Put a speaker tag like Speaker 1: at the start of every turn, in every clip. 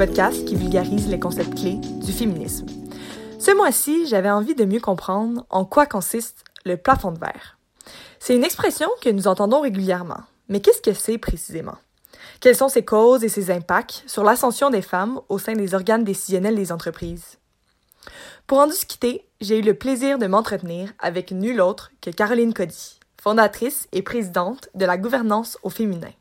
Speaker 1: podcast qui vulgarise les concepts clés du féminisme. Ce mois-ci, j'avais envie de mieux comprendre en quoi consiste le plafond de verre. C'est une expression que nous entendons régulièrement, mais qu'est-ce que c'est précisément? Quelles sont ses causes et ses impacts sur l'ascension des femmes au sein des organes décisionnels des entreprises? Pour en discuter, j'ai eu le plaisir de m'entretenir avec nul autre que Caroline Cody, fondatrice et présidente de la gouvernance au féminin,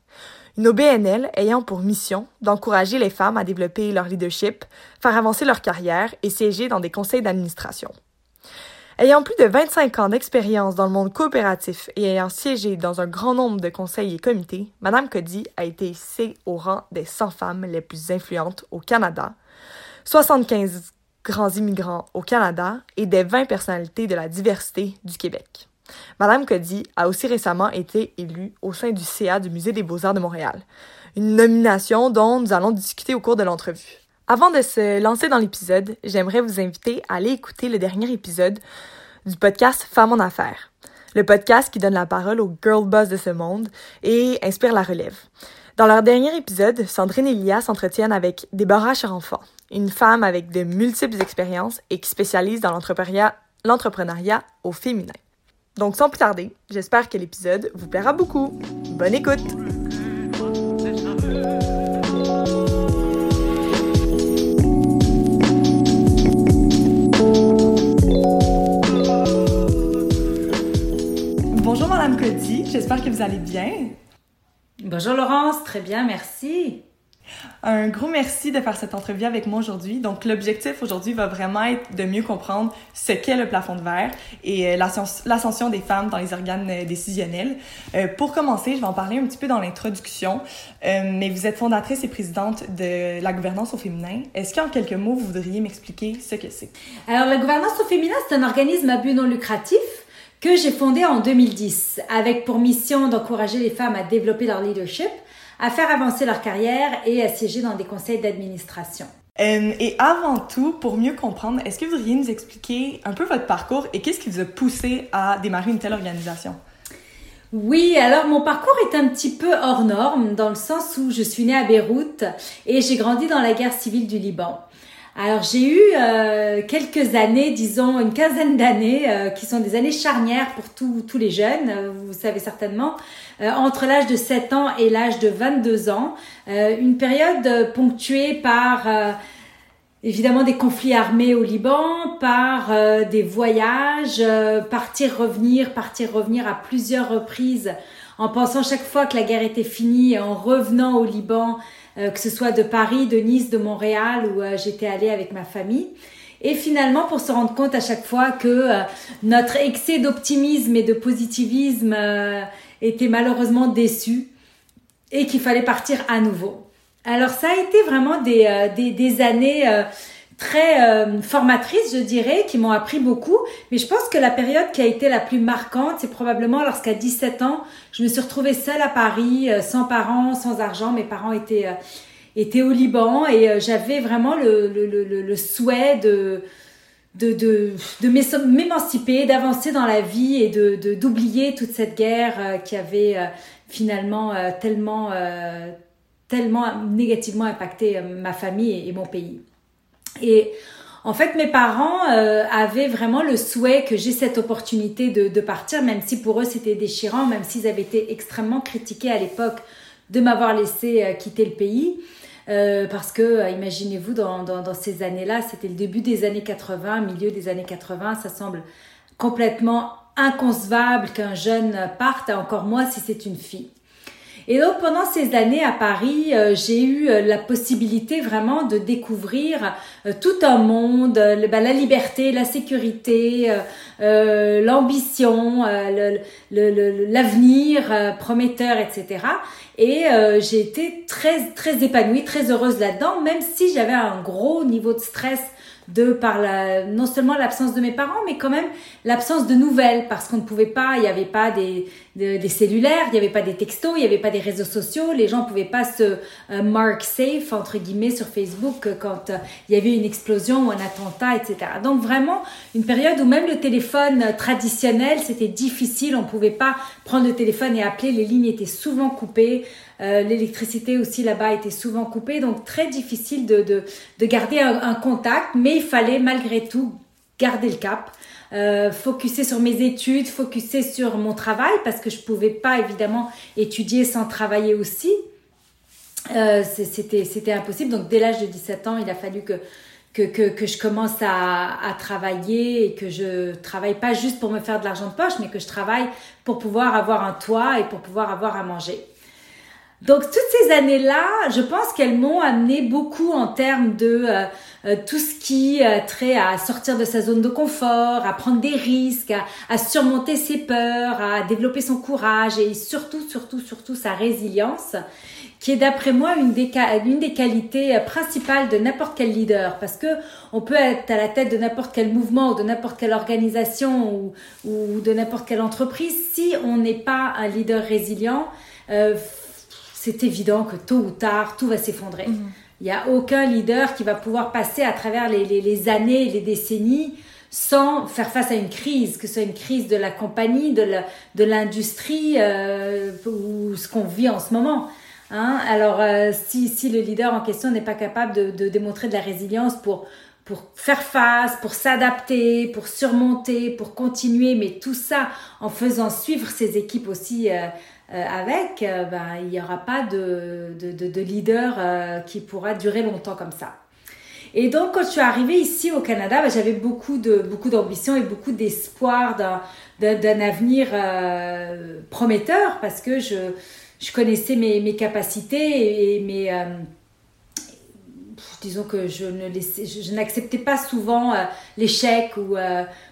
Speaker 1: une OBNL ayant pour mission d'encourager les femmes à développer leur leadership, faire avancer leur carrière et siéger dans des conseils d'administration. Ayant plus de 25 ans d'expérience dans le monde coopératif et ayant siégé dans un grand nombre de conseils et comités, Madame Cody a été hissée au rang des 100 femmes les plus influentes au Canada, 75 grands immigrants au Canada et des 20 personnalités de la diversité du Québec. Madame Cody a aussi récemment été élue au sein du CA du Musée des Beaux-Arts de Montréal, une nomination dont nous allons discuter au cours de l'entrevue. Avant de se lancer dans l'épisode, j'aimerais vous inviter à aller écouter le dernier épisode du podcast Femmes en affaires, le podcast qui donne la parole aux girl boss de ce monde et inspire la relève. Dans leur dernier épisode, Sandrine et Lia s'entretiennent avec Déborah Charenfant, une femme avec de multiples expériences et qui spécialise dans l'entrepreneuriat au féminin. Donc sans plus tarder, j'espère que l'épisode vous plaira beaucoup. Bonne écoute! Bonjour Madame Cody, j'espère que vous allez bien.
Speaker 2: Bonjour Laurence, très bien, merci.
Speaker 1: Un gros merci de faire cette entrevue avec moi aujourd'hui. Donc, l'objectif aujourd'hui va vraiment être de mieux comprendre ce qu'est le plafond de verre et euh, l'ascension des femmes dans les organes euh, décisionnels. Euh, pour commencer, je vais en parler un petit peu dans l'introduction, mais vous êtes fondatrice et présidente de la gouvernance au féminin. Est-ce qu'en quelques mots, vous voudriez m'expliquer ce que c'est?
Speaker 2: Alors, la gouvernance au féminin, c'est un organisme à but non lucratif que j'ai fondé en 2010 avec pour mission d'encourager les femmes à développer leur leadership à faire avancer leur carrière et à siéger dans des conseils d'administration.
Speaker 1: Euh, et avant tout, pour mieux comprendre, est-ce que vous voudriez nous expliquer un peu votre parcours et qu'est-ce qui vous a poussé à démarrer une telle organisation?
Speaker 2: Oui, alors mon parcours est un petit peu hors norme dans le sens où je suis née à Beyrouth et j'ai grandi dans la guerre civile du Liban. Alors j'ai eu euh, quelques années, disons une quinzaine d'années, euh, qui sont des années charnières pour tous les jeunes, euh, vous savez certainement, entre l'âge de 7 ans et l'âge de 22 ans. une période ponctuée par évidemment des conflits armés au Liban, par des voyages, partir, revenir, partir, revenir à plusieurs reprises, en pensant chaque fois que la guerre était finie, en revenant au Liban euh, que ce soit de Paris, de Nice, de Montréal, où euh, j'étais allée avec ma famille. Et finalement, pour se rendre compte à chaque fois que euh, notre excès d'optimisme et de positivisme était malheureusement déçu et qu'il fallait partir à nouveau. Alors ça a été vraiment des, des, des années très euh, formatrices, je dirais, qui m'ont appris beaucoup. Mais je pense que la période qui a été la plus marquante, c'est probablement lorsqu'à 17 ans, je me suis retrouvée seule à Paris, euh, sans parents, sans argent. Mes parents étaient, euh, étaient au Liban et j'avais vraiment le, le, le, le, souhait de de, de, de m'émanciper, d'avancer dans la vie et de d'oublier toute cette guerre qui avait finalement tellement tellement négativement impacté ma famille et mon pays. Et en fait, mes parents euh, avaient vraiment le souhait que j'ai cette opportunité de, partir, même si pour eux c'était déchirant, même s'ils avaient été extrêmement critiqués à l'époque de m'avoir laissé euh, quitter le pays. Euh, parce que, imaginez-vous, dans, dans, dans, ces années-là, c'était le début des années 80, milieu des années 80, ça semble complètement inconcevable qu'un jeune parte, encore moins si c'est une fille. Et donc pendant ces années à Paris, euh, j'ai eu euh, la possibilité vraiment de découvrir euh, tout un monde, bah, la liberté, la sécurité, l'ambition, l'avenir prometteur, etc. Et j'ai été très très épanouie, très heureuse là-dedans, même si j'avais un gros niveau de stress de par la, non seulement l'absence de mes parents, mais quand même l'absence de nouvelles, parce qu'on ne pouvait pas, il n'y avait pas des, des, cellulaires, il n'y avait pas des textos, il n'y avait pas des réseaux sociaux, les gens ne pouvaient pas se euh, mark safe, entre guillemets, sur Facebook quand euh, il y avait une explosion ou un attentat, etc. Donc vraiment, une période où même le téléphone traditionnel, c'était difficile, on ne pouvait pas prendre le téléphone et appeler, les lignes étaient souvent coupées. L'électricité aussi là-bas était souvent coupée, donc très difficile de, de, de garder un, un, contact, mais il fallait malgré tout garder le cap. Euh, focuser sur mes études, focuser sur mon travail parce que je pouvais pas évidemment étudier sans travailler aussi. Euh, c'était c'était impossible. Donc dès l'âge de 17 ans, il a fallu que que, que, que, je commence à, à, travailler et que je travaille pas juste pour me faire de l'argent de poche, mais que je travaille pour pouvoir avoir un toit et pour pouvoir avoir à manger. Donc toutes ces années-là, je pense qu'elles m'ont amené beaucoup en termes de euh, euh, tout ce qui a trait à sortir de sa zone de confort, à prendre des risques, à, à, surmonter ses peurs, à développer son courage et surtout, surtout, surtout sa résilience, qui est d'après moi une des, une des qualités euh, principales de n'importe quel leader, parce que on peut être à la tête de n'importe quel mouvement ou de n'importe quelle organisation ou, ou de n'importe quelle entreprise, si on n'est pas un leader résilient. Euh, c'est évident que tôt ou tard, tout va s'effondrer. Mhm. Il n'y a aucun leader qui va pouvoir passer à travers les, les, les années, les décennies sans faire face à une crise, que ce soit une crise de la compagnie, de l'industrie euh, ou ce qu'on vit en ce moment. Hein. Alors, euh, si, si, le leader en question n'est pas capable de, de, démontrer de la résilience pour, pour faire face, pour s'adapter, pour surmonter, pour continuer, mais tout ça en faisant suivre ses équipes aussi euh, avec, euh, ben, il n'y aura pas de, de, de, leader euh, qui pourra durer longtemps comme ça. Et donc, quand je suis arrivée ici au Canada, ben, j'avais beaucoup de beaucoup d'ambition et beaucoup d'espoir d'un avenir prometteur parce que je, je connaissais mes, mes capacités et, mes disons que je ne je, n'acceptais pas souvent l'échec ou,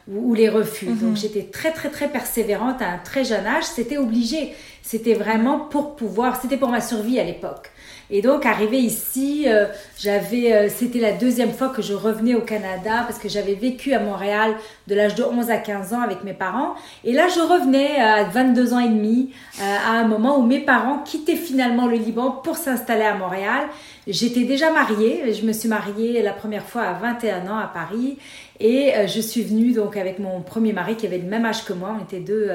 Speaker 2: ou, les refus. Mm-hmm. Donc j'étais très très très persévérante à un très jeune âge. C'était obligé. C'était vraiment pour pouvoir, c'était pour ma survie à l'époque. Et donc, arrivé ici, euh, j'avais, euh, c'était la deuxième fois que je revenais au Canada parce que j'avais vécu à Montréal de l'âge de 11 à 15 ans avec mes parents. Et là, je revenais à 22 ans et demi, euh, à un moment où mes parents quittaient finalement le Liban pour s'installer à Montréal. J'étais déjà mariée, je me suis mariée la première fois à 21 ans à Paris et je suis venue donc avec mon premier mari qui avait le même âge que moi, on était deux,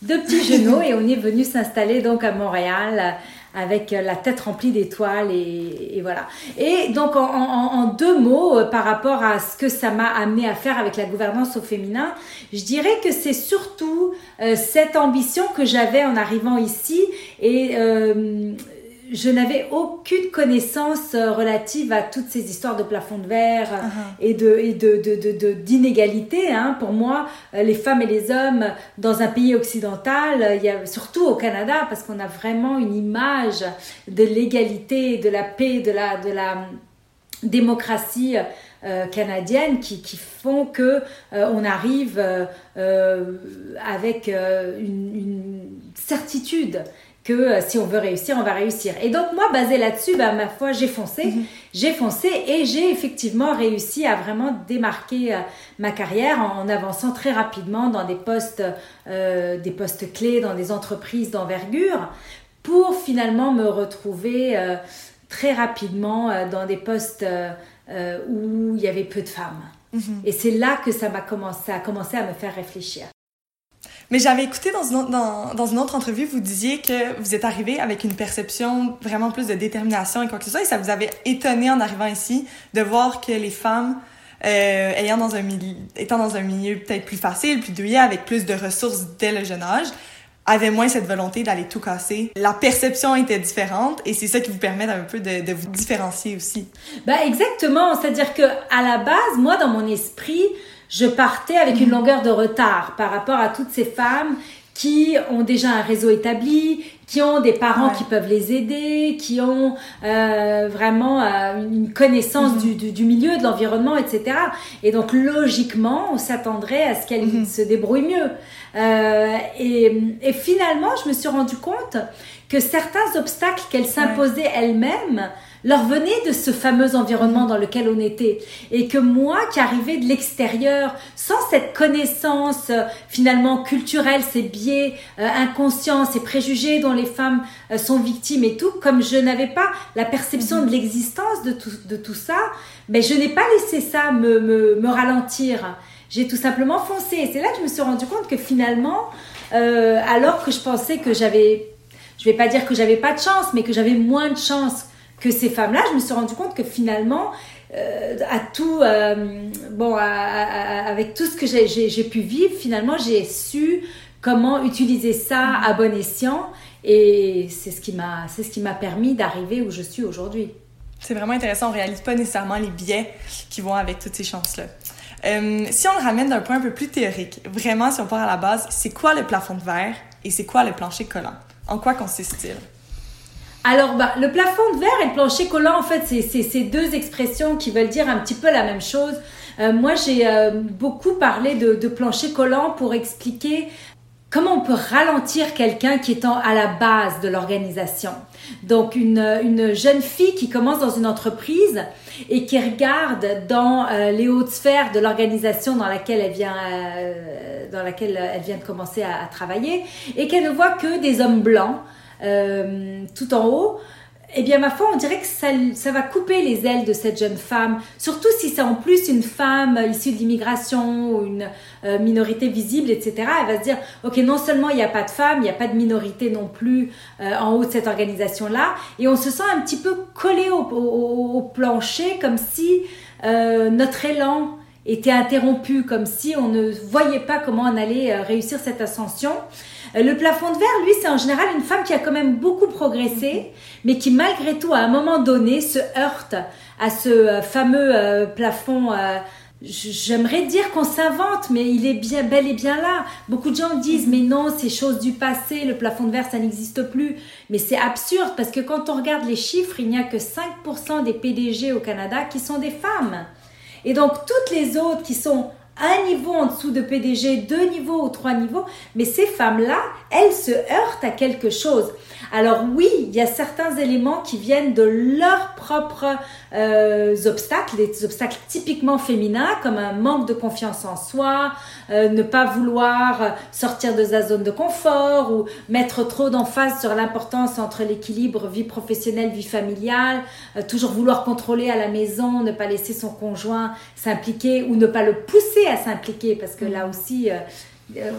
Speaker 2: deux petits genoux et on est venu s'installer donc à Montréal avec euh, la tête remplie d'étoiles et, et, voilà. Et donc en, en, en, deux mots euh, par rapport à ce que ça m'a amené à faire avec la gouvernance au féminin, je dirais que c'est surtout euh, cette ambition que j'avais en arrivant ici et euh, je n'avais aucune connaissance euh, relative à toutes ces histoires de plafond de verre euh, uh-huh. et de et de, d'inégalité. Hein. Pour moi, euh, les femmes et les hommes dans un pays occidental, il y a, surtout au Canada, parce qu'on a vraiment une image de l'égalité, de la paix, de la, de la démocratie euh, canadienne qui, qui, font que euh, on arrive euh, avec une, une, certitude que euh, si on veut réussir, on va réussir. Et donc moi, basé là-dessus, bah, ma foi, j'ai foncé, mhm. j'ai foncé et j'ai effectivement réussi à vraiment démarquer euh, ma carrière en, avançant très rapidement dans des postes, euh, des postes clés, dans des entreprises d'envergure, pour finalement me retrouver euh, très rapidement dans des postes où il y avait peu de femmes. Mhm. Et c'est là que ça m'a commencé, à commencer à me faire réfléchir.
Speaker 1: Mais j'avais écouté dans une, autre, entrevue, vous disiez que vous êtes arrivé avec une perception vraiment plus de détermination et quoi que ce soit, et ça vous avait étonné en arrivant ici de voir que les femmes, euh, ayant dans un étant dans un milieu peut-être plus facile, plus douillet, avec plus de ressources dès le jeune âge, avaient moins cette volonté d'aller tout casser. La perception était différente et c'est ça qui vous permet un peu de, de vous différencier aussi.
Speaker 2: Ben exactement, c'est-à-dire que à la base, moi dans mon esprit, je partais avec une mhm. longueur de retard par rapport à toutes ces femmes qui ont déjà un réseau établi, qui ont des parents qui peuvent les aider, qui ont euh, vraiment euh, une connaissance mhm. du, du, milieu, de l'environnement, etc. Et donc logiquement, on s'attendrait à ce qu'elles mhm. se débrouillent mieux. Euh, et, et, finalement, je me suis rendu compte que certains obstacles qu'elles s'imposaient elles-mêmes leur venait de ce fameux environnement dans lequel on était. Et que moi, qui arrivais de l'extérieur, sans cette connaissance euh, finalement culturelle, ces biais euh, inconscients, ces préjugés dont les femmes euh, sont victimes et tout, comme je n'avais pas la perception de l'existence de tout, de tout ça, mais je n'ai pas laissé ça me, me, me ralentir. J'ai tout simplement foncé. Et c'est là que je me suis rendu compte que finalement, alors que je pensais que j'avais je vais pas dire que j'avais pas de chance, mais que j'avais moins de chance que ces femmes-là, je me suis rendu compte que finalement, euh, à tout, euh, bon, avec tout ce que j'ai pu vivre, finalement, j'ai su comment utiliser ça à bon escient, et c'est ce qui m'a, c'est ce qui m'a permis d'arriver où je suis aujourd'hui.
Speaker 1: C'est vraiment intéressant. On réalise pas nécessairement les biais qui vont avec toutes ces chances-là. Euh, si on le ramène d'un point un peu plus théorique, vraiment, si on part à la base, c'est quoi le plafond de verre et c'est quoi le plancher collant? En quoi consiste-t-il?
Speaker 2: Alors, bah, le plafond de verre et le plancher collant, en fait, c'est ces deux expressions qui veulent dire un petit peu la même chose. Euh, moi, j'ai euh, beaucoup parlé de, plancher collant pour expliquer comment on peut ralentir quelqu'un qui est à la base de l'organisation. Donc, une, une, jeune fille qui commence dans une entreprise et qui regarde dans euh, les hautes sphères de l'organisation dans laquelle elle vient, dans laquelle elle vient de commencer à travailler et qu'elle ne voit que des hommes blancs euh, tout en haut, eh bien, ma foi, on dirait que ça, va couper les ailes de cette jeune femme, surtout si c'est en plus une femme issue de l'immigration ou une euh, minorité visible, etc. Elle va se dire, ok, non seulement il n'y a pas de femmes, il n'y a pas de minorité non plus euh, en haut de cette organisation-là, et on se sent un petit peu collé au, plancher, comme si notre élan était interrompu, comme si on ne voyait pas comment on allait réussir cette ascension. Euh, le plafond de verre, lui, c'est en général une femme qui a quand même beaucoup progressé, mais qui malgré tout, à un moment donné, se heurte à ce euh, fameux euh, plafond. J'aimerais dire qu'on s'invente, mais il est bien bel et bien là. Beaucoup de gens disent, mais non, c'est chose du passé, le plafond de verre, ça n'existe plus. Mais c'est absurde parce que quand on regarde les chiffres, il n'y a que 5% des PDG au Canada qui sont des femmes. Et donc toutes les autres qui sont un niveau en dessous de PDG, deux niveaux ou trois niveaux, mais ces femmes-là, elles se heurtent à quelque chose. Alors oui, il y a certains éléments qui viennent de leurs propres euh, obstacles, des obstacles typiquement féminins, comme un manque de confiance en soi, euh, ne pas vouloir sortir de sa zone de confort ou mettre trop d'emphase sur l'importance entre l'équilibre vie professionnelle, vie familiale, euh, toujours vouloir contrôler à la maison, ne pas laisser son conjoint s'impliquer ou ne pas le pousser à s'impliquer, parce que là aussi euh,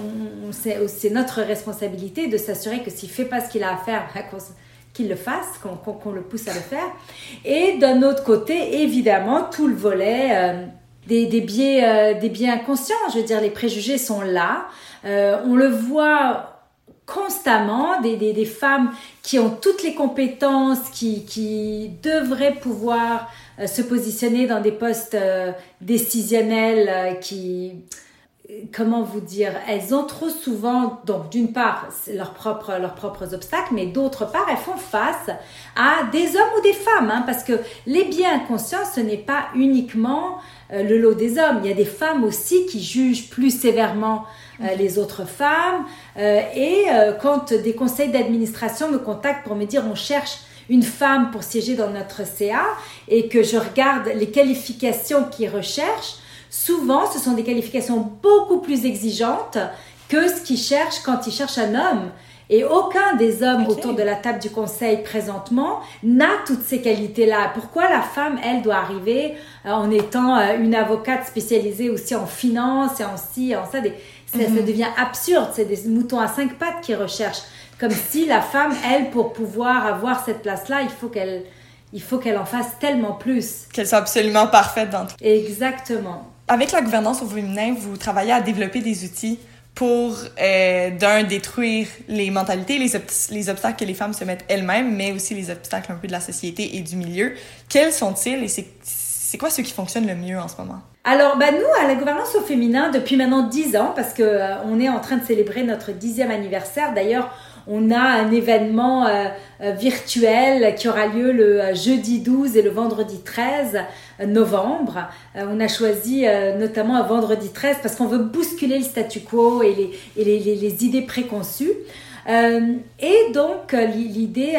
Speaker 2: c'est notre responsabilité de s'assurer que s'il fait pas ce qu'il a à faire, ben, qu'il le fasse, qu'on le pousse à le faire. Et d'un autre côté, évidemment, tout le volet euh, des, des, biais, euh, des biais inconscients. Je veux dire, les préjugés sont là. on le voit constamment, des, des, des, femmes qui ont toutes les compétences, qui, qui devraient pouvoir se positionner dans des postes décisionnels, qui comment vous dire, elles ont trop souvent, donc d'une part, leurs propres, leurs propres obstacles, mais d'autre part, elles font face à des hommes ou des femmes, hein, parce que les biens inconscients, ce n'est pas uniquement euh, le lot des hommes. Il y a des femmes aussi qui jugent plus sévèrement euh, les autres femmes. Euh, et quand des conseils d'administration me contactent pour me dire on cherche une femme pour siéger dans notre CA et que je regarde les qualifications qu'ils recherchent, souvent, ce sont des qualifications beaucoup plus exigeantes que ce qu'ils cherchent quand ils cherchent un homme. Et aucun des hommes autour de la table du conseil présentement n'a toutes ces qualités-là. Pourquoi la femme, elle, doit arriver euh, en étant euh, une avocate spécialisée aussi en finance et en ci, en ça, ça, mhm. devient absurde. C'est des moutons à cinq pattes qui recherchent. Comme si la femme, elle, pour pouvoir avoir cette place-là, il faut qu'elle il faut qu'elle en fasse tellement plus.
Speaker 1: Qu'elle soit absolument parfaite dans tout.
Speaker 2: Exactement.
Speaker 1: Avec la gouvernance au féminin, vous travaillez à développer des outils pour, euh, d'un, détruire les mentalités, les, les obstacles que les femmes se mettent elles-mêmes, mais aussi les obstacles un peu de la société et du milieu. Quels sont-ils et c'est quoi ceux qui fonctionnent le mieux en ce moment?
Speaker 2: Alors, bah, nous, à la gouvernance au féminin, depuis maintenant dix ans, parce que euh, on est en train de célébrer notre dixième anniversaire. D'ailleurs, on a un événement euh, euh, virtuel qui aura lieu le euh, jeudi 12 et le vendredi 13 novembre. on a choisi notamment un vendredi 13 parce qu'on veut bousculer le statu quo et les, les, idées préconçues. Et donc, l'idée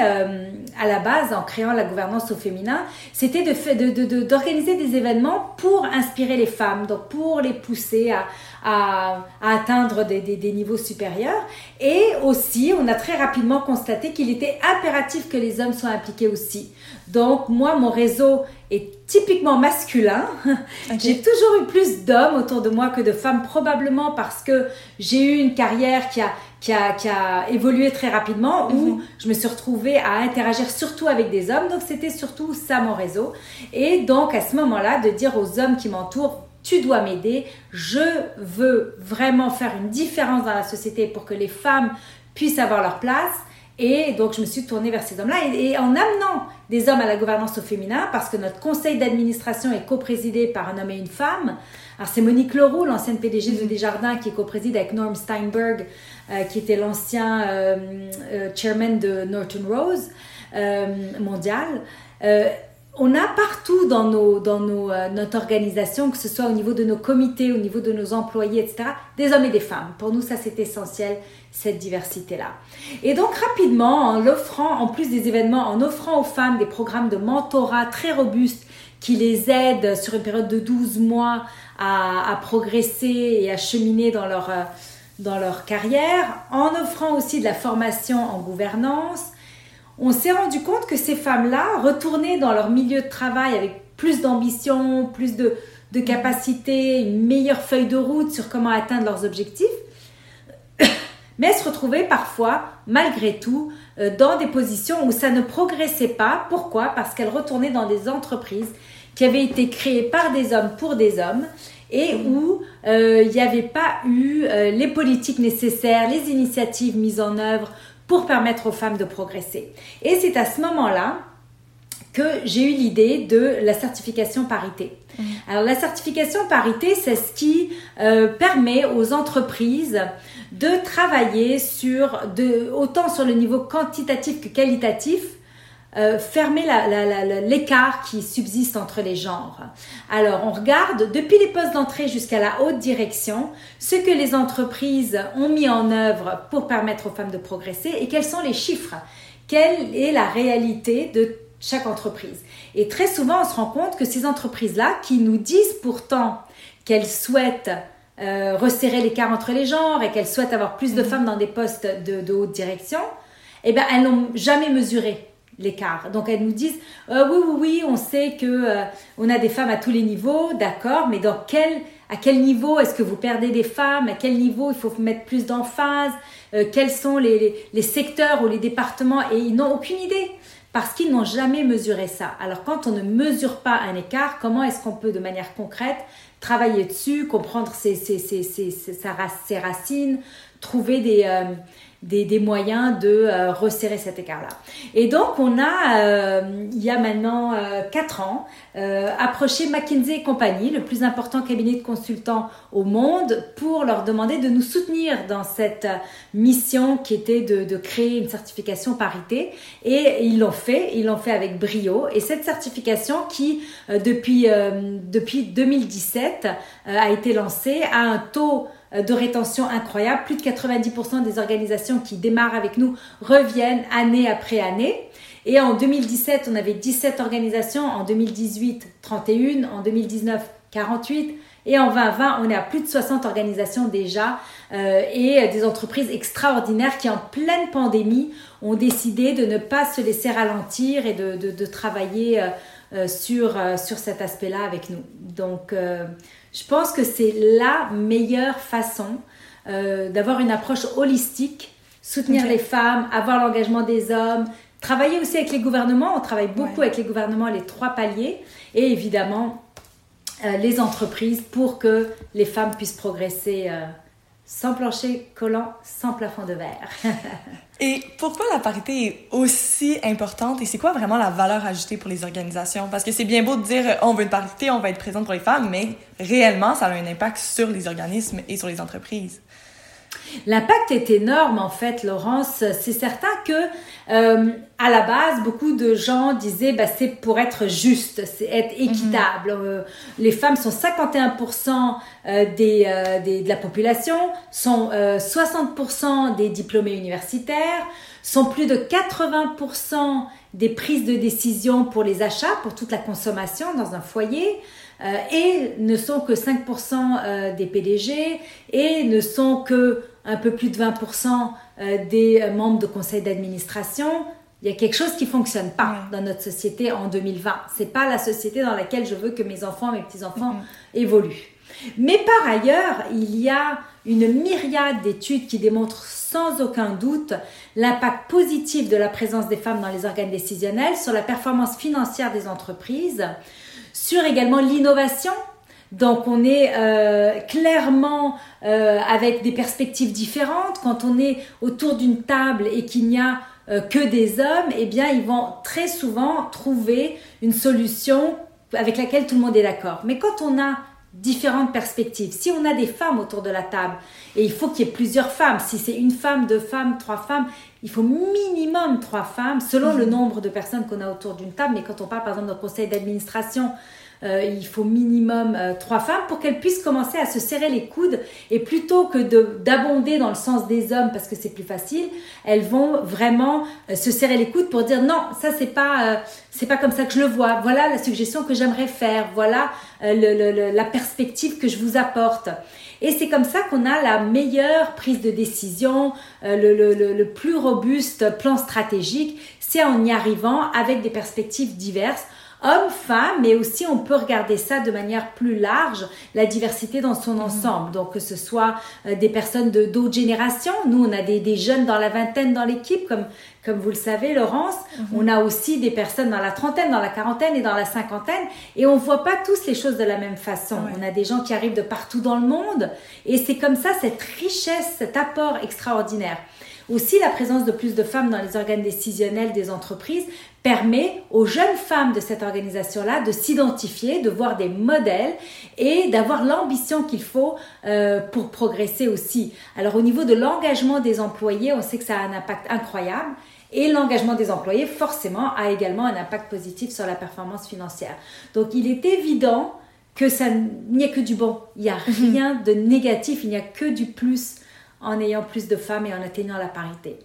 Speaker 2: à la base, en créant la gouvernance au féminin, c'était d'organiser de, de, des événements pour inspirer les femmes, donc pour les pousser à, à, atteindre des, des, niveaux supérieurs. Et aussi, on a très rapidement constaté qu'il était impératif que les hommes soient impliqués aussi. Donc, moi, mon réseau est typiquement masculin. J'ai toujours eu plus d'hommes autour de moi que de femmes, probablement parce que j'ai eu une carrière qui a, qui a, qui a évolué très rapidement, où mhm. je me suis retrouvée à interagir surtout avec des hommes. Donc, c'était surtout ça mon réseau. Et donc, à ce moment-là, de dire aux hommes qui m'entourent, tu dois m'aider, je veux vraiment faire une différence dans la société pour que les femmes puissent avoir leur place. Et donc, je me suis tournée vers ces hommes-là. Et, en amenant des hommes à la gouvernance au féminin, parce que notre conseil d'administration est coprésidé par un homme et une femme. Alors, c'est Monique Leroux, l'ancienne PDG de Desjardins, qui co-préside avec Norm Steinberg, qui était l'ancien euh, euh, chairman de Norton Rose mondial on a partout dans, nos, dans nos, euh, notre organisation, que ce soit au niveau de nos comités, au niveau de nos employés, etc., des hommes et des femmes. Pour nous, ça c'est essentiel, cette diversité-là. Et donc rapidement, en offrant, en plus des événements, en offrant aux femmes des programmes de mentorat très robustes qui les aident sur une période de 12 mois à, progresser et à cheminer dans leur, euh, dans leur carrière, en offrant aussi de la formation en gouvernance, on s'est rendu compte que ces femmes-là, retournées dans leur milieu de travail avec plus d'ambition, plus de, de capacité, une meilleure feuille de route sur comment atteindre leurs objectifs, mais se retrouvaient parfois, malgré tout, euh, dans des positions où ça ne progressait pas. Pourquoi? Parce qu'elles retournaient dans des entreprises qui avaient été créées par des hommes pour des hommes et où euh, il n'y avait pas eu euh, les politiques nécessaires, les initiatives mises en œuvre pour permettre aux femmes de progresser. Et c'est à ce moment-là que j'ai eu l'idée de la certification parité. Mmh. Alors la certification parité, c'est ce qui euh, permet aux entreprises de travailler sur de, autant sur le niveau quantitatif que qualitatif euh, fermer l'écart qui subsiste entre les genres. Alors, on regarde depuis les postes d'entrée jusqu'à la haute direction ce que les entreprises ont mis en œuvre pour permettre aux femmes de progresser et quels sont les chiffres. Quelle est la réalité de chaque entreprise? Et très souvent, on se rend compte que ces entreprises-là, qui nous disent pourtant qu'elles souhaitent euh, resserrer l'écart entre les genres et qu'elles souhaitent avoir plus de mmh. femmes dans des postes de, haute direction, eh bien, elles n'ont jamais mesuré l'écart. Donc elles nous disent euh, oui oui oui, on sait que euh, on a des femmes à tous les niveaux, d'accord, mais dans quel à quel niveau est-ce que vous perdez des femmes? À quel niveau il faut mettre plus d'emphase? Euh, Quels sont les, les, secteurs ou les départements? Et ils n'ont aucune idée parce qu'ils n'ont jamais mesuré ça. Alors quand on ne mesure pas un écart, comment est-ce qu'on peut de manière concrète travailler dessus, comprendre ses, ses, ses, ses racines, trouver des, des, moyens de euh, resserrer cet écart-là. Et donc, on a, euh, il y a maintenant euh, 4 ans, euh, approché McKinsey et compagnie, le plus important cabinet de consultants au monde, pour leur demander de nous soutenir dans cette mission qui était de, de créer une certification parité. Et ils l'ont fait, ils l'ont fait avec brio. Et cette certification qui, depuis, depuis 2017, a été lancée, a un taux euh, de rétention incroyable. Plus de 90% des organisations qui démarrent avec nous reviennent année après année. Et en 2017, on avait 17 organisations, en 2018, 31, en 2019, 48. Et en 2020, on est à plus de 60 organisations déjà euh, et des entreprises extraordinaires qui, en pleine pandémie, ont décidé de ne pas se laisser ralentir et de, travailler euh, sur, sur cet aspect-là avec nous. Donc, je pense que c'est la meilleure façon euh, d'avoir une approche holistique, soutenir les femmes, avoir l'engagement des hommes, travailler aussi avec les gouvernements. On travaille beaucoup avec les gouvernements, les trois paliers, et évidemment euh, les entreprises pour que les femmes puissent progresser. Euh, sans plancher collant, sans plafond de verre.
Speaker 1: et pourquoi la parité est aussi importante et c'est quoi vraiment la valeur ajoutée pour les organisations? Parce que c'est bien beau de dire on veut une parité, on va être présente pour les femmes, mais réellement, ça a un impact sur les organismes et sur les entreprises.
Speaker 2: L'impact est énorme en fait, Laurence. C'est certain que euh, à la base, beaucoup de gens disaient bah, c'est pour être juste, c'est être équitable. Mhm. Euh, les femmes sont 51% euh, des, des, de la population, sont 60% des diplômés universitaires, sont plus de 80% des prises de décision pour les achats, pour toute la consommation dans un foyer. Et ne sont que 5% des PDG et ne sont que un peu plus de 20% des membres de conseil d'administration. Il y a quelque chose qui fonctionne pas dans notre société en 2020. C'est pas la société dans laquelle je veux que mes enfants, mes petits enfants évoluent. Mais par ailleurs, il y a une myriade d'études qui démontrent sans aucun doute l'impact positif de la présence des femmes dans les organes décisionnels sur la performance financière des entreprises, sur également l'innovation. Donc on est euh, clairement euh, avec des perspectives différentes. Quand on est autour d'une table et qu'il n'y a euh, que des hommes, eh bien ils vont très souvent trouver une solution avec laquelle tout le monde est d'accord. Mais quand on a différentes perspectives. Si on a des femmes autour de la table, et il faut qu'il y ait plusieurs femmes, si c'est une femme, deux femmes, trois femmes, il faut minimum trois femmes selon le mhm. nombre de personnes qu'on a autour d'une table. Mais quand on parle par exemple d'un conseil d'administration, euh, il faut minimum euh, trois femmes pour qu'elles puissent commencer à se serrer les coudes et plutôt que d'abonder dans le sens des hommes parce que c'est plus facile, elles vont vraiment euh, se serrer les coudes pour dire non, ça c'est pas c'est pas comme ça que je le vois. Voilà la suggestion que j'aimerais faire. Voilà la perspective que je vous apporte. Et c'est comme ça qu'on a la meilleure prise de décision, le, plus robuste plan stratégique. C'est en y arrivant avec des perspectives diverses hommes, femmes, mais aussi on peut regarder ça de manière plus large, la diversité dans son ensemble. Donc que ce soit euh, des personnes de d'autres générations, nous on a des, des, jeunes dans la vingtaine dans l'équipe, comme comme vous le savez, Laurence, mhm. on a aussi des personnes dans la trentaine, dans la quarantaine et dans la cinquantaine, et on voit pas tous les choses de la même façon. On a des gens qui arrivent de partout dans le monde, et c'est comme ça cette richesse, cet apport extraordinaire. Aussi, la présence de plus de femmes dans les organes décisionnels des entreprises permet aux jeunes femmes de cette organisation-là de s'identifier, de voir des modèles et d'avoir l'ambition qu'il faut euh, pour progresser aussi. Alors au niveau de l'engagement des employés, on sait que ça a un impact incroyable. Et l'engagement des employés, forcément, a également un impact positif sur la performance financière. Donc il est évident que ça n'y a que du bon. Il n'y a mhm. rien de négatif, il n'y a que du plus en ayant plus de femmes et en atteignant la parité.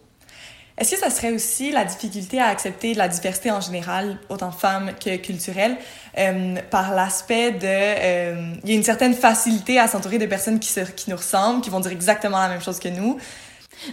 Speaker 1: Est-ce que ça serait aussi la difficulté à accepter la diversité en général, autant femmes que culturelle, euh, par l'aspect de... Euh, il y a une certaine facilité à s'entourer de personnes qui, qui nous ressemblent, qui vont dire exactement la même chose que nous?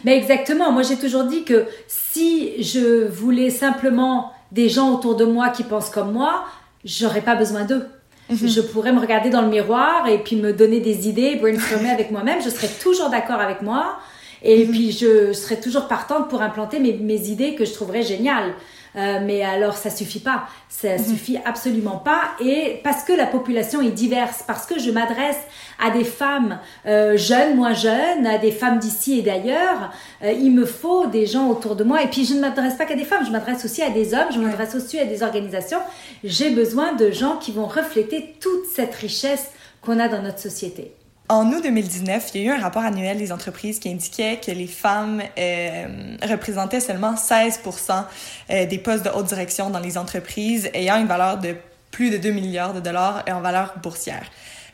Speaker 2: Mais exactement. Moi, j'ai toujours dit que si je voulais simplement des gens autour de moi qui pensent comme moi, j'aurais pas besoin d'eux. Mhm. Je pourrais me regarder dans le miroir et puis me donner des idées, brainstormer avec moi-même. Je serais toujours d'accord avec moi. Et mhm. puis, je serais toujours partante pour implanter mes, mes idées que je trouverais géniales. Euh, mais alors, ça suffit pas. Ça mhm. suffit absolument pas. Et parce que la population est diverse, parce que je m'adresse à des femmes euh, jeunes, moins jeunes, à des femmes d'ici et d'ailleurs, euh, il me faut des gens autour de moi. Et puis, je ne m'adresse pas qu'à des femmes, je m'adresse aussi à des hommes, je m'adresse aussi à des organisations. J'ai besoin de gens qui vont refléter toute cette richesse qu'on a dans notre société.
Speaker 1: En août 2019, il y a eu un rapport annuel des entreprises qui indiquait que les femmes euh, représentaient seulement 16% euh, des postes de haute direction dans les entreprises ayant une valeur de plus de 2 milliards de dollars en valeur boursière.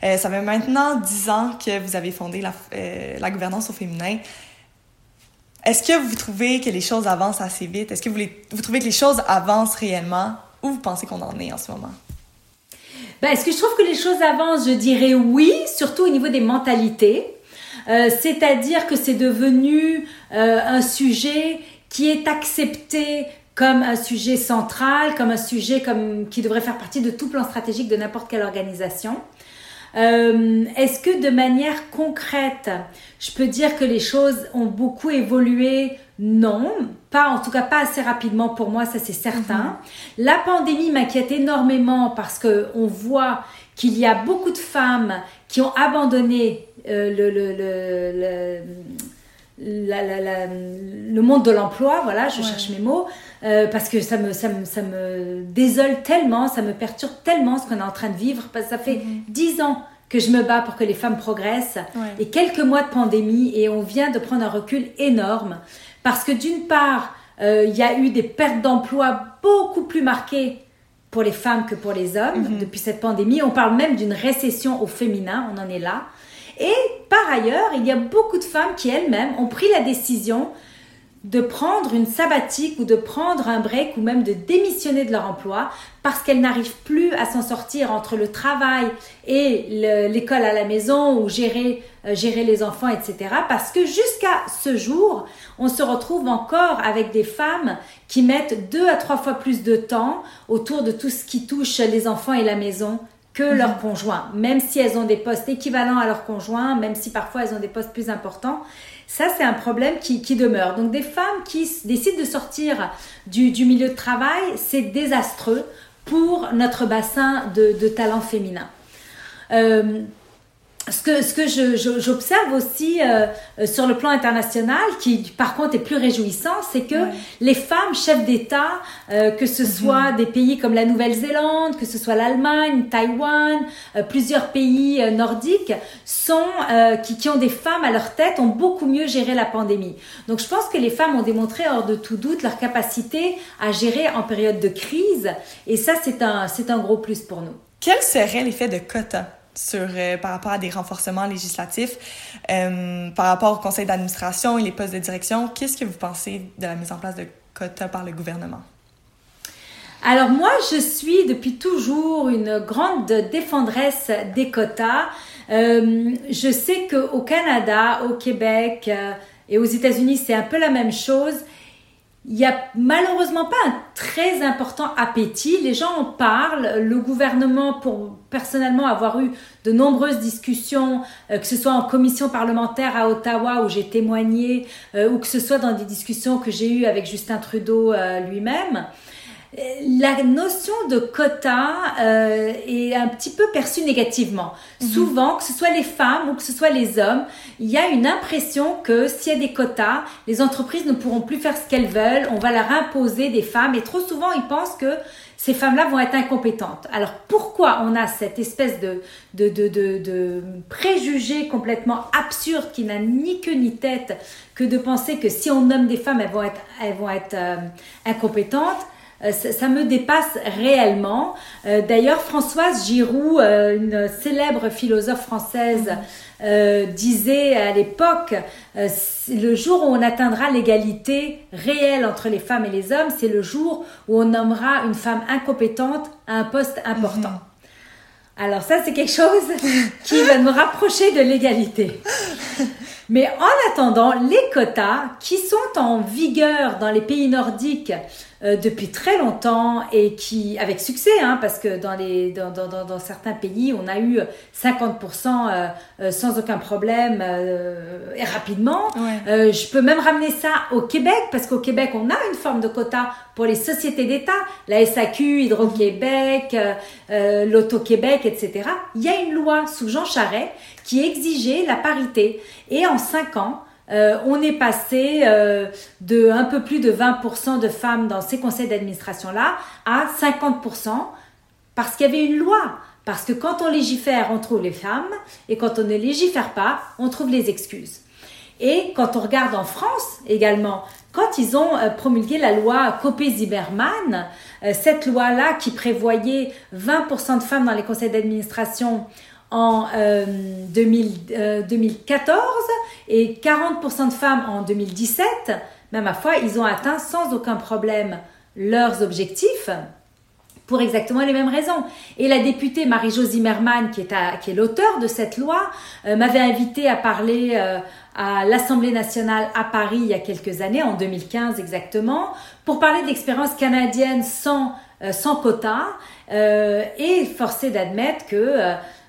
Speaker 1: Euh, ça fait maintenant 10 ans que vous avez fondé la, euh, la gouvernance au féminin. Est-ce que vous trouvez que les choses avancent assez vite? Est-ce que vous, vous trouvez que les choses avancent réellement? Où vous pensez qu'on en est en ce moment?
Speaker 2: Ben, est-ce que je trouve que les choses avancent? Je dirais oui, surtout au niveau des mentalités. Euh, c'est-à-dire que c'est devenu euh, un sujet qui est accepté comme un sujet central, comme un sujet comme, qui devrait faire partie de tout plan stratégique de n'importe quelle organisation. Euh, Est-ce que de manière concrète, je peux dire que les choses ont beaucoup évolué Non, pas en tout cas pas assez rapidement pour moi, ça c'est certain. Mhm. La pandémie m'inquiète énormément parce que on voit qu'il y a beaucoup de femmes qui ont abandonné euh, le, le, le, le monde de l'emploi, voilà, je cherche mes mots, euh, parce que ça me, ça, me, ça me désole tellement, ça me perturbe tellement ce qu'on est en train de vivre, parce que ça fait mhm. dix ans que je me bats pour que les femmes progressent, et quelques mois de pandémie, et on vient de prendre un recul énorme, parce que d'une part, euh, il y a eu des pertes d'emploi beaucoup plus marquées pour les femmes que pour les hommes mhm. depuis cette pandémie. On parle même d'une récession au féminin, on en est là. Et par ailleurs, il y a beaucoup de femmes qui elles-mêmes ont pris la décision de prendre une sabbatique ou de prendre un break ou même de démissionner de leur emploi parce qu'elles n'arrivent plus à s'en sortir entre le travail et l'école à la maison ou gérer, euh, gérer les enfants, etc. Parce que jusqu'à ce jour, on se retrouve encore avec des femmes qui mettent deux à trois fois plus de temps autour de tout ce qui touche les enfants et la maison que mhm. leurs conjoints, même si elles ont des postes équivalents à leurs conjoints, même si parfois elles ont des postes plus importants. Ça, c'est un problème qui, demeure. Donc, des femmes qui décident de sortir du, milieu de travail, c'est désastreux pour notre bassin de, talents féminins. Euh, ce que, ce que j'observe aussi euh, euh, sur le plan international, qui par contre est plus réjouissant, c'est que les femmes chefs d'État, euh, que ce mhm. soit des pays comme la Nouvelle-Zélande, que ce soit l'Allemagne, Taïwan, plusieurs pays nordiques, sont qui, qui ont des femmes à leur tête, ont beaucoup mieux géré la pandémie. Donc je pense que les femmes ont démontré hors de tout doute leur capacité à gérer en période de crise, et ça c'est un c'est un gros plus pour nous.
Speaker 1: Quel serait l'effet de quota sur, euh, par rapport à des renforcements législatifs, euh, par rapport au conseil d'administration et les postes de direction. Qu'est-ce que vous pensez de la mise en place de quotas par le gouvernement?
Speaker 2: Alors moi, je suis depuis toujours une grande défendresse des quotas. Euh, je sais qu'au Canada, au Québec et aux États-Unis, c'est un peu la même chose il n'y a malheureusement pas un très important appétit. Les gens en parlent. Le gouvernement, pour personnellement avoir eu de nombreuses discussions, euh, que ce soit en commission parlementaire à Ottawa où j'ai témoigné, euh, ou que ce soit dans des discussions que j'ai eues avec Justin Trudeau euh, lui-même, la notion de quota euh, est un petit peu perçue négativement. Mhm. Souvent, que ce soit les femmes ou que ce soit les hommes, il y a une impression que s'il y a des quotas, les entreprises ne pourront plus faire ce qu'elles veulent, on va leur imposer des femmes et trop souvent ils pensent que ces femmes-là vont être incompétentes. Alors pourquoi on a cette espèce de, de, de, de, préjugé complètement absurde qui n'a ni queue ni tête que de penser que si on nomme des femmes, elles vont être, elles vont être euh, incompétentes? Euh, ça, me dépasse réellement. Euh, d'ailleurs, Françoise Giroud, euh, une célèbre philosophe française, disait à l'époque, le jour où on atteindra l'égalité réelle entre les femmes et les hommes, c'est le jour où on nommera une femme incompétente à un poste important. Mhm. Alors ça, c'est quelque chose qui va nous rapprocher de l'égalité. Mais en attendant, les quotas qui sont en vigueur dans les pays nordiques euh, depuis très longtemps et qui, avec succès, hein, parce que dans, les, dans, dans, dans, certains pays, on a eu 50% euh, euh, sans aucun problème et rapidement. je peux même ramener ça au Québec, parce qu'au Québec, on a une forme de quota pour les sociétés d'État, la SAQ, Hydro-Québec, l'Auto-Québec, etc. Il y a une loi sous Jean Charest qui exigeait la parité. Et en cinq ans, euh, on est passé euh, de un peu plus de 20% de femmes dans ces conseils d'administration-là à 50% parce qu'il y avait une loi. Parce que quand on légifère, on trouve les femmes et quand on ne légifère pas, on trouve les excuses. Et quand on regarde en France également, quand ils ont euh, promulgué la loi Copé-Zimmermann, cette loi-là qui prévoyait 20% de femmes dans les conseils d'administration en 2014 et 40% de femmes en 2017, même à foi, ils ont atteint sans aucun problème leurs objectifs pour exactement les mêmes raisons. Et la députée Marie-Jo Zimmermann, qui est, est l'auteur de cette loi, euh, m'avait invité à parler euh, à l'Assemblée nationale à Paris il y a quelques années, en 2015 exactement, pour parler d'expérience canadienne sans, euh, sans quota, et forcé d'admettre que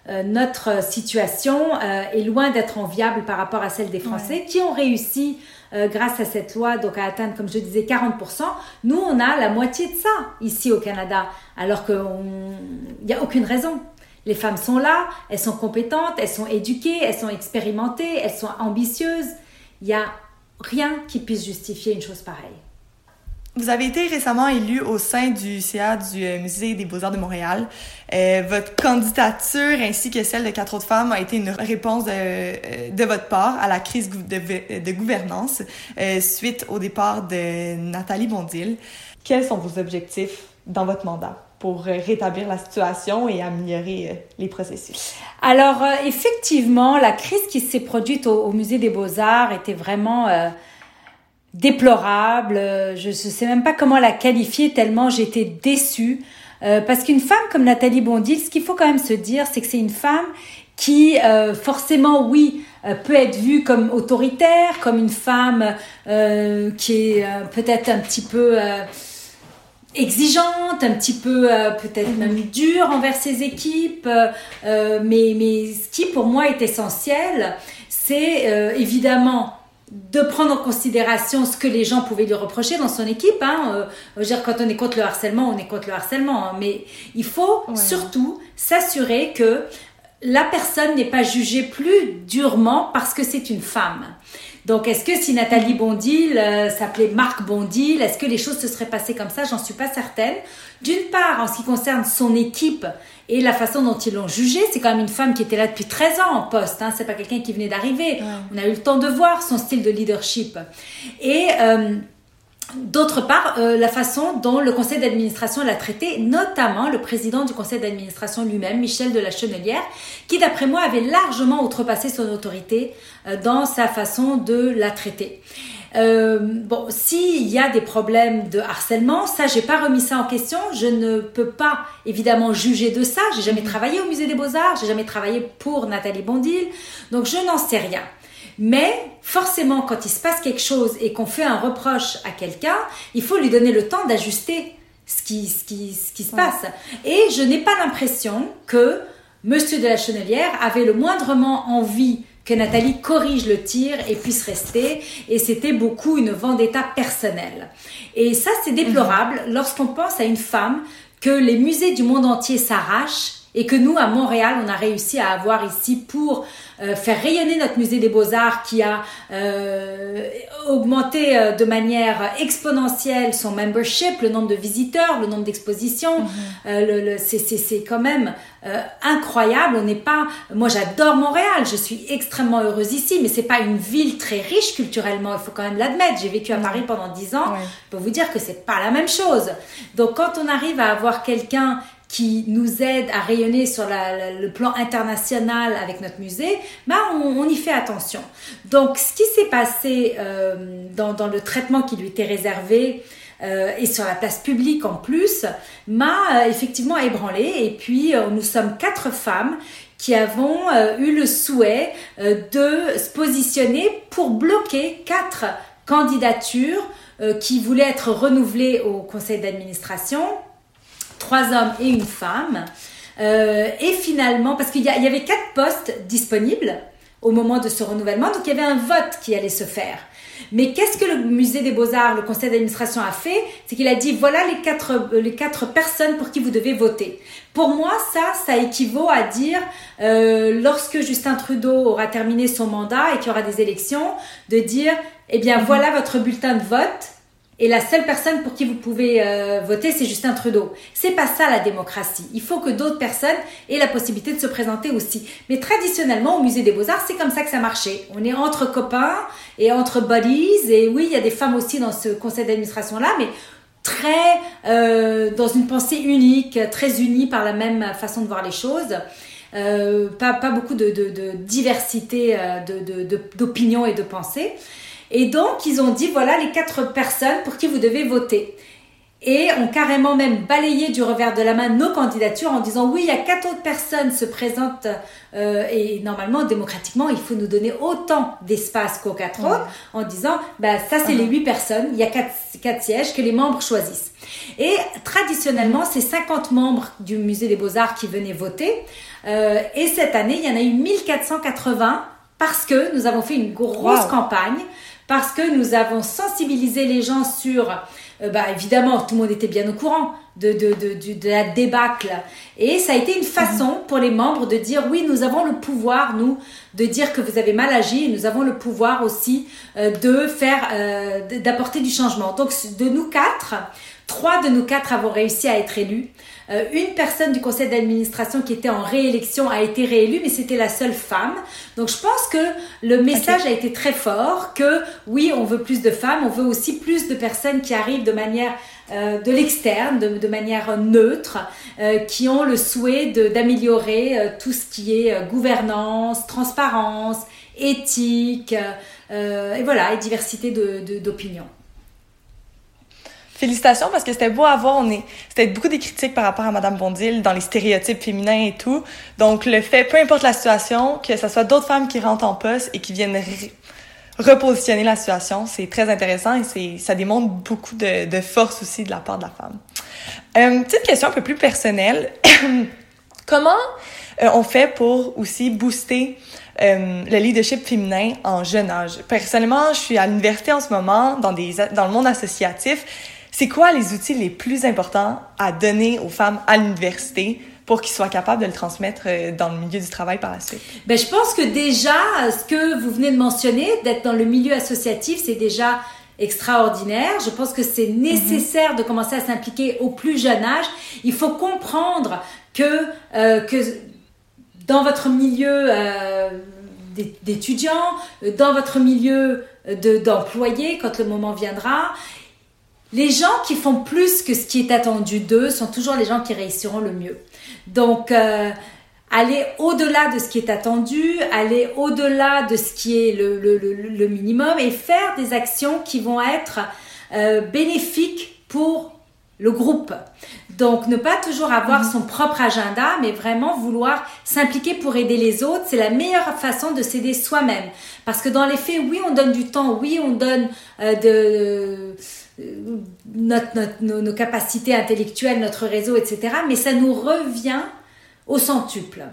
Speaker 2: euh, notre situation euh, est loin d'être enviable par rapport à celle des Français qui ont réussi euh, grâce à cette loi donc à atteindre comme je disais 40%. Nous on a la moitié de ça ici au Canada alors qu'il n'y a aucune raison. Les femmes sont là, elles sont compétentes, elles sont éduquées, elles sont expérimentées, elles sont ambitieuses. Il n'y a rien qui puisse justifier une chose pareille.
Speaker 1: Vous avez été récemment élu au sein du CA du euh, Musée des Beaux-Arts de Montréal. Euh, votre candidature ainsi que celle de quatre autres femmes a été une réponse de, euh, de votre part à la crise de, gouvernance euh, suite au départ de Nathalie Bondil. Quels sont vos objectifs dans votre mandat pour rétablir la situation et améliorer les processus?
Speaker 2: Alors, effectivement, la crise qui s'est produite au, au Musée des Beaux-Arts était vraiment déplorable. Je ne sais même pas comment la qualifier tellement j'étais déçue. parce qu'une femme comme Nathalie Bondil, ce qu'il faut quand même se dire, c'est que c'est une femme qui forcément, oui, peut être vue comme autoritaire, comme une femme qui est peut-être un petit peu exigeante, un petit peu euh, peut-être même dure envers ses équipes, euh, euh, mais, mais ce qui pour moi est essentiel, c'est évidemment de prendre en considération ce que les gens pouvaient lui reprocher dans son équipe. Hein. dire, quand on est contre le harcèlement, on est contre le harcèlement. Hein. mais il faut surtout s'assurer que la personne n'est pas jugée plus durement parce que c'est une femme. Donc, est-ce que si Nathalie Bondil euh, s'appelait Marc Bondil, est-ce que les choses se seraient passées comme ça? J'en suis pas certaine. D'une part, en ce qui concerne son équipe et la façon dont ils l'ont jugée, c'est quand même une femme qui était là depuis 13 ans en poste. Hein, c'est pas quelqu'un qui venait d'arriver. On a eu le temps de voir son style de leadership. Et euh, D'autre part, euh, la façon dont le conseil d'administration l'a traité, notamment le président du conseil d'administration lui-même, Michel de la Chenelière, qui d'après moi avait largement outrepassé son autorité euh, dans sa façon de la traiter. Euh, bon, s'il y a des problèmes de harcèlement, ça, j'ai pas remis ça en question. Je ne peux pas évidemment juger de ça. J'ai jamais mhm. travaillé au musée des Beaux Arts, j'ai jamais travaillé pour Nathalie Bondil, donc je n'en sais rien. Mais forcément, quand il se passe quelque chose et qu'on fait un reproche à quelqu'un, il faut lui donner le temps d'ajuster ce qui, ce qui, ce qui se passe. Et je n'ai pas l'impression que Monsieur de la Chenelière avait le moindrement envie que Nathalie corrige le tir et puisse rester. Et c'était beaucoup une vendetta personnelle. Et ça, c'est déplorable mhm. lorsqu'on pense à une femme que les musées du monde entier s'arrachent et que nous, à Montréal, on a réussi à avoir ici pour euh, faire rayonner notre musée des beaux-arts qui a euh, augmenté euh, de manière exponentielle son membership, le nombre de visiteurs, le nombre d'expositions. Mhm. le, c'est quand même incroyable. On n'est pas. Moi, j'adore Montréal. Je suis extrêmement heureuse ici, mais c'est pas une ville très riche culturellement. Il faut quand même l'admettre. J'ai vécu à Paris pendant dix ans. Je peux vous dire que c'est pas la même chose. Donc, quand on arrive à avoir quelqu'un qui nous aide à rayonner sur le plan international avec notre musée, bah on, y fait attention. Donc, ce qui s'est passé euh, dans, dans, le traitement qui lui était réservé euh, et sur la place publique en plus, m'a euh, effectivement ébranlé. Et puis, euh, nous sommes quatre femmes qui avons eu le souhait de se positionner pour bloquer quatre candidatures qui voulaient être renouvelées au conseil d'administration trois hommes et une femme. Euh, et finalement, parce qu'il y, avait quatre postes disponibles au moment de ce renouvellement, donc il y avait un vote qui allait se faire. Mais qu'est-ce que le musée des beaux-arts, le conseil d'administration a fait? C'est qu'il a dit voilà les quatre, les quatre personnes pour qui vous devez voter. Pour moi, ça, ça équivaut à dire euh, lorsque Justin Trudeau aura terminé son mandat et qu'il y aura des élections, de dire eh bien voilà votre bulletin de vote et la seule personne pour qui vous pouvez euh, voter, c'est Justin Trudeau. C'est pas ça la démocratie. Il faut que d'autres personnes aient la possibilité de se présenter aussi. Mais traditionnellement, au musée des Beaux-Arts, c'est comme ça que ça marchait. On est entre copains et entre buddies. Et oui, il y a des femmes aussi dans ce conseil d'administration-là, mais très euh, dans une pensée unique, très unie par la même façon de voir les choses. Euh, pas, beaucoup de, de, de diversité euh, d'opinions et de pensées. Et donc, ils ont dit, voilà les quatre personnes pour qui vous devez voter. Et ont carrément même balayé du revers de la main nos candidatures en disant, oui, il y a quatre autres personnes se présentent euh, et normalement, démocratiquement, il faut nous donner autant d'espace qu'aux quatre autres en disant, bah, ça, c'est les huit personnes, il y a quatre, quatre sièges que les membres choisissent. Et traditionnellement, c'est 50 membres du Musée des Beaux-Arts qui venaient voter. Euh, et cette année, il y en a eu 1480 parce que nous avons fait une grosse campagne parce que nous avons sensibilisé les gens sur, euh, bah, évidemment, tout le monde était bien au courant de, de, de, de, la débâcle. Et ça a été une façon mhm. pour les membres de dire, oui, nous avons le pouvoir, nous, de dire que vous avez mal agi, et nous avons le pouvoir aussi euh, de faire, euh, d'apporter du changement. Donc, de nous quatre, trois de nous quatre avons réussi à être élus. Euh, une personne du conseil d'administration qui était en réélection a été réélue, mais c'était la seule femme. Donc je pense que le message a été très fort que oui, on veut plus de femmes, on veut aussi plus de personnes qui arrivent de manière euh, de l'externe, de, de, manière neutre, euh, qui ont le souhait d'améliorer euh, tout ce qui est gouvernance, transparence, éthique, et voilà, et diversité d'opinions. De,
Speaker 1: Félicitations parce que c'était beau à voir. On est, c'était beaucoup des critiques par rapport à Madame Bondil dans les stéréotypes féminins et tout. Donc le fait, peu importe la situation, que ce soit d'autres femmes qui rentrent en poste et qui viennent repositionner la situation, c'est très intéressant et c'est, ça démontre beaucoup de, force aussi de la part de la femme. Euh, petite question un peu plus personnelle. Comment euh, on fait pour aussi booster euh, le leadership féminin en jeune âge? Personnellement, je suis à l'université en ce moment, dans, des, dans le monde associatif c'est quoi les outils les plus importants à donner aux femmes à l'université pour qu'ils soient capables de le transmettre euh, dans le milieu du travail par la suite?
Speaker 2: Ben, je pense que déjà, ce que vous venez de mentionner, d'être dans le milieu associatif, c'est déjà extraordinaire. Je pense que c'est nécessaire de commencer à s'impliquer au plus jeune âge. Il faut comprendre que, euh, que dans votre milieu euh, d'étudiants, dans votre milieu d'employés, quand le moment viendra, les gens qui font plus que ce qui est attendu d'eux sont toujours les gens qui réussiront le mieux. Donc, euh, aller au-delà de ce qui est attendu, aller au-delà de ce qui est le, minimum et faire des actions qui vont être euh, bénéfiques pour le groupe. Donc, ne pas toujours avoir mhm. son propre agenda, mais vraiment vouloir s'impliquer pour aider les autres, c'est la meilleure façon de s'aider soi-même. Parce que dans les faits, oui, on donne du temps, oui, on donne euh, de notre, nos, capacités intellectuelles, notre réseau, etc. Mais ça nous revient au centuple.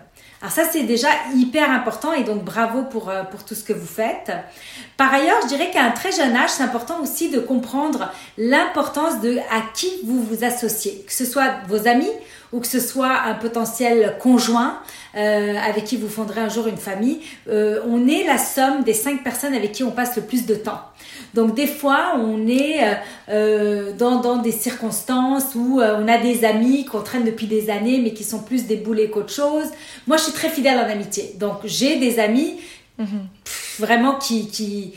Speaker 2: Alors ça, c'est déjà hyper important et donc bravo pour, euh, pour tout ce que vous faites. Par ailleurs, je dirais qu'à un très jeune âge, c'est important aussi de comprendre l'importance de à qui vous vous associez, que ce soit vos amis ou que ce soit un potentiel conjoint euh, avec qui vous fonderez un jour une famille. Euh, on est la somme des cinq personnes avec qui on passe le plus de temps. Donc des fois, on est euh, dans, dans, des circonstances où on a des amis qu'on traîne depuis des années, mais qui sont plus des boulets qu'autre chose. Moi, je suis très fidèle en amitié. Donc j'ai des amis mm-hmm. vraiment qui, qui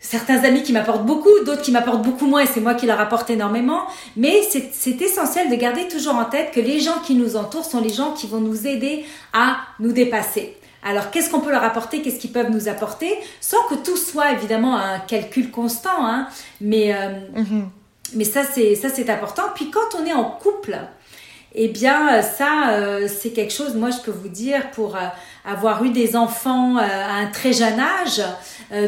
Speaker 2: certains amis qui m'apportent beaucoup, d'autres qui m'apportent beaucoup moins, et c'est moi qui leur apporte énormément. Mais c'est essentiel de garder toujours en tête que les gens qui nous entourent sont les gens qui vont nous aider à nous dépasser. Alors, qu'est-ce qu'on peut leur apporter? Qu'est-ce qu'ils peuvent nous apporter? Sans que tout soit évidemment un calcul constant, hein, mais, euh, mhm. mais ça, c'est, ça, c'est important. Puis, quand on est en couple, eh bien, ça, euh, c'est quelque chose, moi, je peux vous dire, pour euh, avoir eu des enfants à un très jeune âge,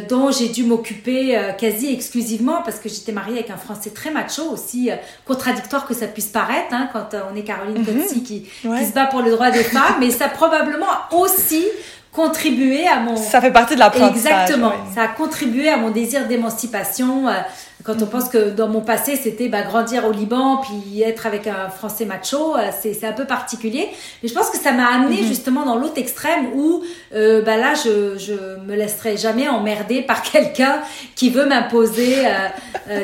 Speaker 2: dont j'ai dû m'occuper quasi exclusivement parce que j'étais mariée avec un Français très macho, aussi contradictoire que ça puisse paraître, hein, quand on est Caroline mm qui, qui, se bat pour le droit des femmes, mais ça a probablement aussi contribué à mon...
Speaker 1: Ça fait partie de l'apprentissage.
Speaker 2: Exactement. Ça a contribué à mon désir d'émancipation. Euh, quand on pense que dans mon passé, c'était bah, grandir au Liban, puis être avec un Français macho, euh, c'est un peu particulier. Mais je pense que ça m'a amené mm-hmm. justement dans l'autre extrême où euh, bah, là, je, je me laisserai jamais emmerder par quelqu'un qui veut m'imposer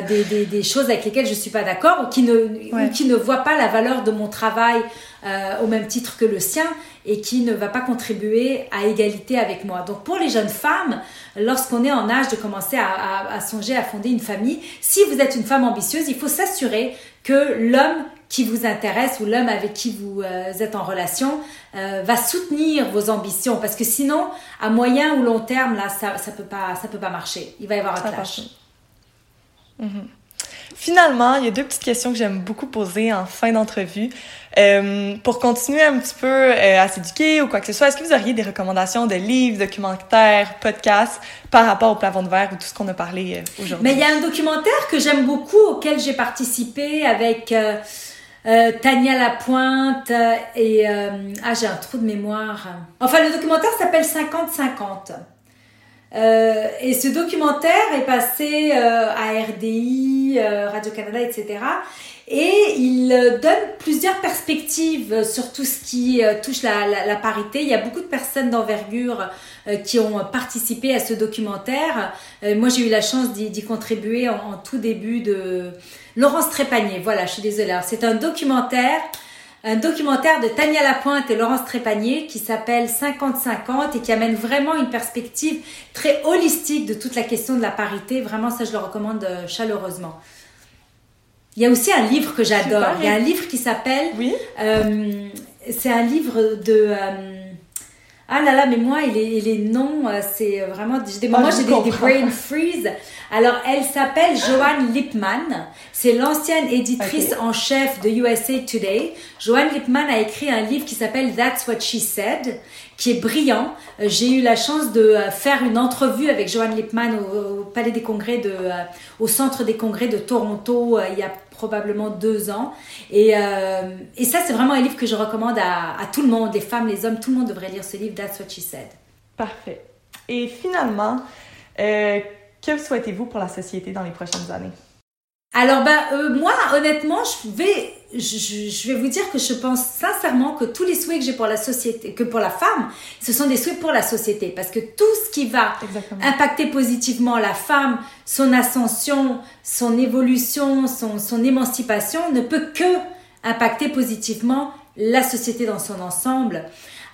Speaker 2: des, des, des, choses avec lesquelles je suis pas d'accord ou qui ne, ou qui ne voit pas la valeur de mon travail au même titre que le sien et qui ne va pas contribuer à égalité avec moi. Donc pour les jeunes femmes, lorsqu'on est en âge de commencer à, songer à fonder une famille, si vous êtes une femme ambitieuse, il faut s'assurer que l'homme qui vous intéresse ou l'homme avec qui vous euh, êtes en relation euh, va soutenir vos ambitions. Parce que sinon à moyen ou long terme là ça ça peut pas ça peut pas marcher. Il va y avoir un clash
Speaker 1: Finalement, il y a deux petites questions que j'aime beaucoup poser en fin d'entrevue. Euh, pour continuer un petit peu euh, à s'éduquer ou quoi que ce soit, est-ce que vous auriez des recommandations de livres, documentaires, podcasts par rapport au plafond de verre ou tout ce qu'on a parlé euh, aujourd'hui?
Speaker 2: Mais il y a un documentaire que j'aime beaucoup auquel j'ai participé avec Tania Lapointe et... ah, j'ai un trou de mémoire. Enfin, le documentaire s'appelle 50-50. Euh, et ce documentaire est passé euh, à RDI, euh, Radio-Canada, etc. Et il donne plusieurs perspectives sur tout ce qui touche la, la, parité. Il y a beaucoup de personnes d'envergure qui ont participé à ce documentaire. moi, j'ai eu la chance d'y contribuer en, en, tout début de... Laurence Trépanier, voilà, je suis désolée. C'est un documentaire un documentaire de Tania Lapointe et Laurence Trépanier qui s'appelle 50-50 et qui amène vraiment une perspective très holistique de toute la question de la parité. Vraiment, ça, je le recommande euh, chaleureusement. Il y a aussi un livre que j'adore. Il y a un livre qui s'appelle.
Speaker 1: Oui.
Speaker 2: Euh, c'est un livre de. Euh, Ah là là, mais moi, il est, les noms, euh, c'est vraiment des moments, j'ai des, des, brain freeze. Alors, elle s'appelle Joanne Lipman. C'est l'ancienne éditrice en chef de USA Today. Joanne Lipman a écrit un livre qui s'appelle That's What She Said, qui est brillant. Euh, j'ai eu la chance de euh, faire une entrevue avec Joanne Lipman au, Palais des Congrès de, au Centre des Congrès de Toronto il y a probablement deux ans. Et, euh, et ça, c'est vraiment un livre que je recommande à, tout le monde, les femmes, les hommes, tout le monde devrait lire ce livre, That's What She Said.
Speaker 1: Parfait. Et finalement, euh, que souhaitez-vous pour la société dans les prochaines années?
Speaker 2: Alors, ben, euh, moi, honnêtement, je vais, je, vais vous dire que je pense sincèrement que tous les souhaits que j'ai pour la société, que pour la femme, ce sont des souhaits pour la société. Parce que tout ce qui va impacter positivement la femme, son ascension, son évolution, son, son émancipation, ne peut que impacter positivement la société dans son ensemble.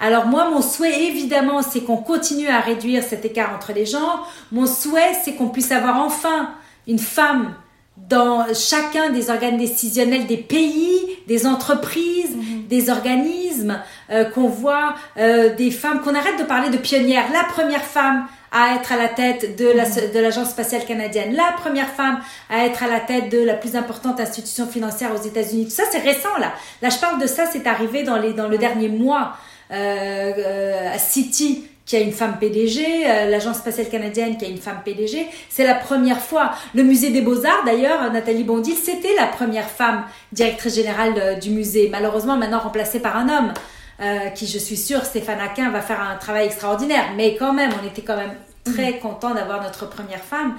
Speaker 2: Alors moi, mon souhait, évidemment, c'est qu'on continue à réduire cet écart entre les genres. Mon souhait, c'est qu'on puisse avoir enfin une femme dans chacun des organes décisionnels des pays, des entreprises, mhm. des organismes, euh, qu'on voit euh, des femmes, qu'on arrête de parler de pionnières. La première femme à être à la tête de mhm. l'Agence spatiale canadienne, la première femme à être à la tête de la plus importante institution financière aux États-Unis. Tout ça, c'est récent là. Là, je parle de ça, c'est arrivé dans, les, dans le dernier mois. Euh, à City, qui a une femme PDG, euh, l'Agence spatiale canadienne qui a une femme PDG. C'est la première fois. Le musée des beaux-arts, d'ailleurs, Nathalie Bondil, c'était la première femme directrice générale euh, du musée. Malheureusement, maintenant remplacée par un homme, euh, qui, je suis sûre, Stéphane Aquin, va faire un travail extraordinaire. Mais quand même, on était quand même très mm. content d'avoir notre première femme.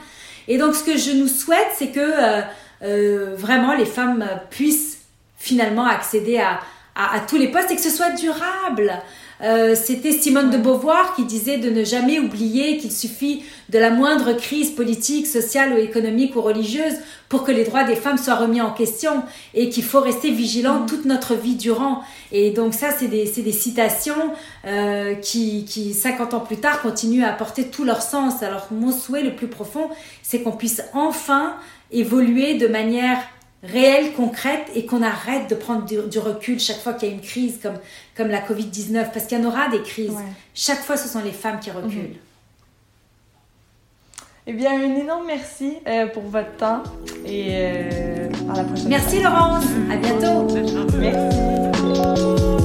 Speaker 2: Et donc, ce que je nous souhaite, c'est que euh, vraiment les femmes puissent finalement accéder à, à, à tous les postes et que ce soit durable. Euh, c'était Simone de Beauvoir qui disait de ne jamais oublier qu'il suffit de la moindre crise politique, sociale ou économique ou religieuse pour que les droits des femmes soient remis en question et qu'il faut rester vigilant mm. toute notre vie durant. Et donc ça, c'est des, des, citations euh, qui, qui, 50 ans plus tard, continuent à apporter tout leur sens. Alors mon souhait le plus profond, c'est qu'on puisse enfin évoluer de manière réelle, concrète, et qu'on arrête de prendre du, recul chaque fois qu'il y a une crise comme, comme la Covid-19, parce qu'il y en aura des crises. Chaque fois, ce sont les femmes qui reculent. Mhm.
Speaker 1: Eh bien, un énorme merci euh, pour votre temps et euh, à la prochaine.
Speaker 2: Merci Laurence, à bientôt.
Speaker 1: Merci.